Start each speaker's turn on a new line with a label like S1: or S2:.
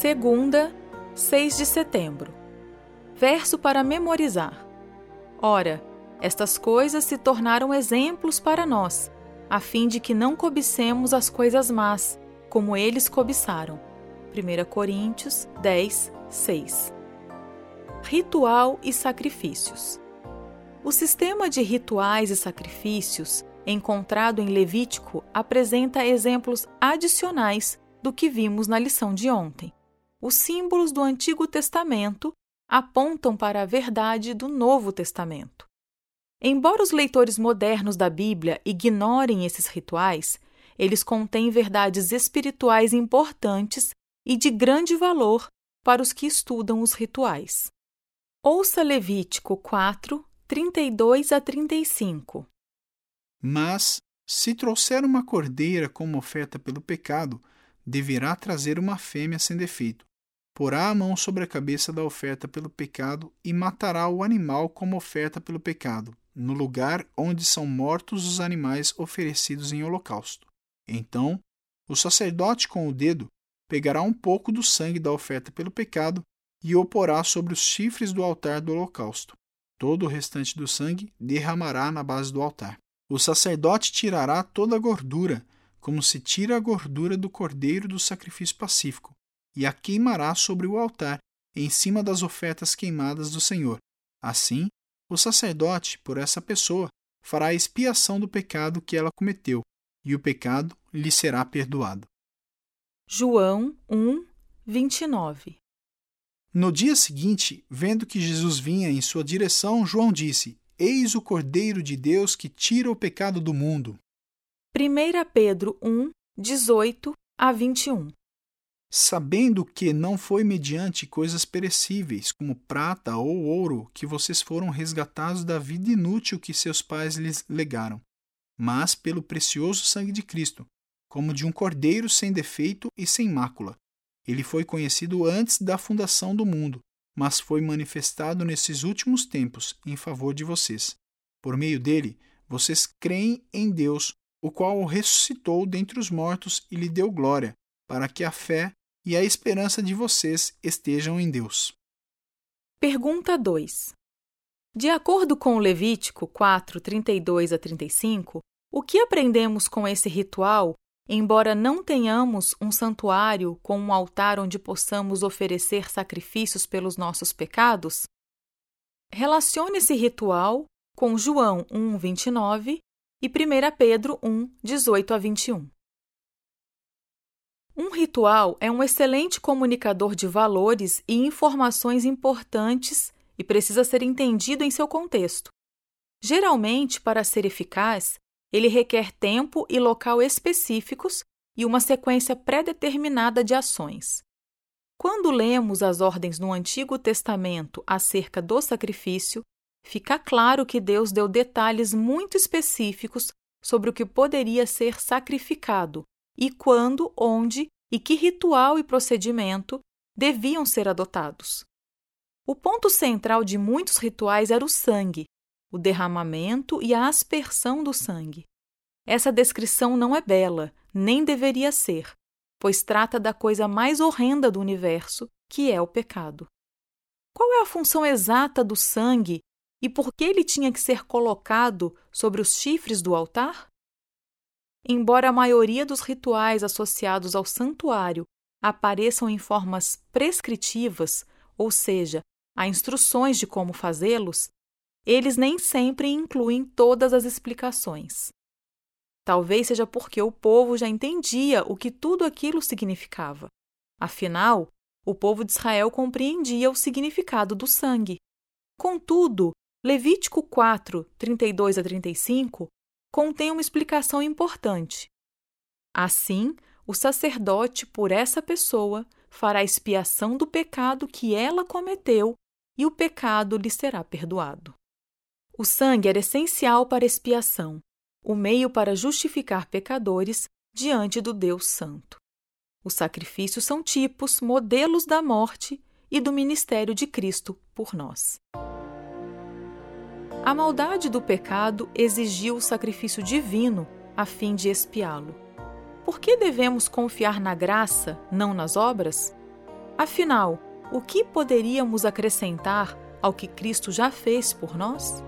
S1: Segunda, 6 de setembro. Verso para memorizar. Ora, estas coisas se tornaram exemplos para nós, a fim de que não cobicemos as coisas más, como eles cobiçaram. 1 Coríntios 10, 6. Ritual e sacrifícios. O sistema de rituais e sacrifícios encontrado em Levítico apresenta exemplos adicionais do que vimos na lição de ontem os símbolos do Antigo Testamento apontam para a verdade do Novo Testamento. Embora os leitores modernos da Bíblia ignorem esses rituais, eles contêm verdades espirituais importantes e de grande valor para os que estudam os rituais. Ouça Levítico 4, 32 a 35.
S2: Mas, se trouxer uma cordeira como oferta pelo pecado, deverá trazer uma fêmea sem defeito porá a mão sobre a cabeça da oferta pelo pecado e matará o animal como oferta pelo pecado, no lugar onde são mortos os animais oferecidos em holocausto. Então, o sacerdote com o dedo pegará um pouco do sangue da oferta pelo pecado e o porá sobre os chifres do altar do holocausto. Todo o restante do sangue derramará na base do altar. O sacerdote tirará toda a gordura, como se tira a gordura do cordeiro do sacrifício pacífico, e a queimará sobre o altar, em cima das ofertas queimadas do Senhor. Assim, o sacerdote, por essa pessoa, fará a expiação do pecado que ela cometeu, e o pecado lhe será perdoado.
S1: João 1, 29
S2: No dia seguinte, vendo que Jesus vinha em sua direção, João disse: Eis o Cordeiro de Deus que tira o pecado do mundo.
S1: 1 Pedro 1, 18 a 21
S2: sabendo que não foi mediante coisas perecíveis, como prata ou ouro, que vocês foram resgatados da vida inútil que seus pais lhes legaram, mas pelo precioso sangue de Cristo, como de um cordeiro sem defeito e sem mácula. Ele foi conhecido antes da fundação do mundo, mas foi manifestado nesses últimos tempos em favor de vocês. Por meio dele, vocês creem em Deus, o qual o ressuscitou dentre os mortos e lhe deu glória, para que a fé e a esperança de vocês estejam em Deus.
S1: Pergunta 2. De acordo com Levítico 4, 32 a 35, o que aprendemos com esse ritual, embora não tenhamos um santuário com um altar onde possamos oferecer sacrifícios pelos nossos pecados? Relacione esse ritual com João 1, 29 e 1 Pedro 1, 18 a 21. Um ritual é um excelente comunicador de valores e informações importantes e precisa ser entendido em seu contexto. Geralmente, para ser eficaz, ele requer tempo e local específicos e uma sequência pré-determinada de ações. Quando lemos as ordens no Antigo Testamento acerca do sacrifício, fica claro que Deus deu detalhes muito específicos sobre o que poderia ser sacrificado e quando, onde e que ritual e procedimento deviam ser adotados. O ponto central de muitos rituais era o sangue, o derramamento e a aspersão do sangue. Essa descrição não é bela, nem deveria ser, pois trata da coisa mais horrenda do universo, que é o pecado. Qual é a função exata do sangue e por que ele tinha que ser colocado sobre os chifres do altar? Embora a maioria dos rituais associados ao santuário apareçam em formas prescritivas, ou seja, há instruções de como fazê-los, eles nem sempre incluem todas as explicações. Talvez seja porque o povo já entendia o que tudo aquilo significava. Afinal, o povo de Israel compreendia o significado do sangue. Contudo, Levítico 4, 32 a 35 contém uma explicação importante. Assim, o sacerdote, por essa pessoa, fará expiação do pecado que ela cometeu e o pecado lhe será perdoado. O sangue era essencial para expiação, o meio para justificar pecadores diante do Deus Santo. Os sacrifícios são tipos, modelos da morte e do ministério de Cristo por nós. A maldade do pecado exigiu o sacrifício divino a fim de expiá-lo. Por que devemos confiar na graça, não nas obras? Afinal, o que poderíamos acrescentar ao que Cristo já fez por nós?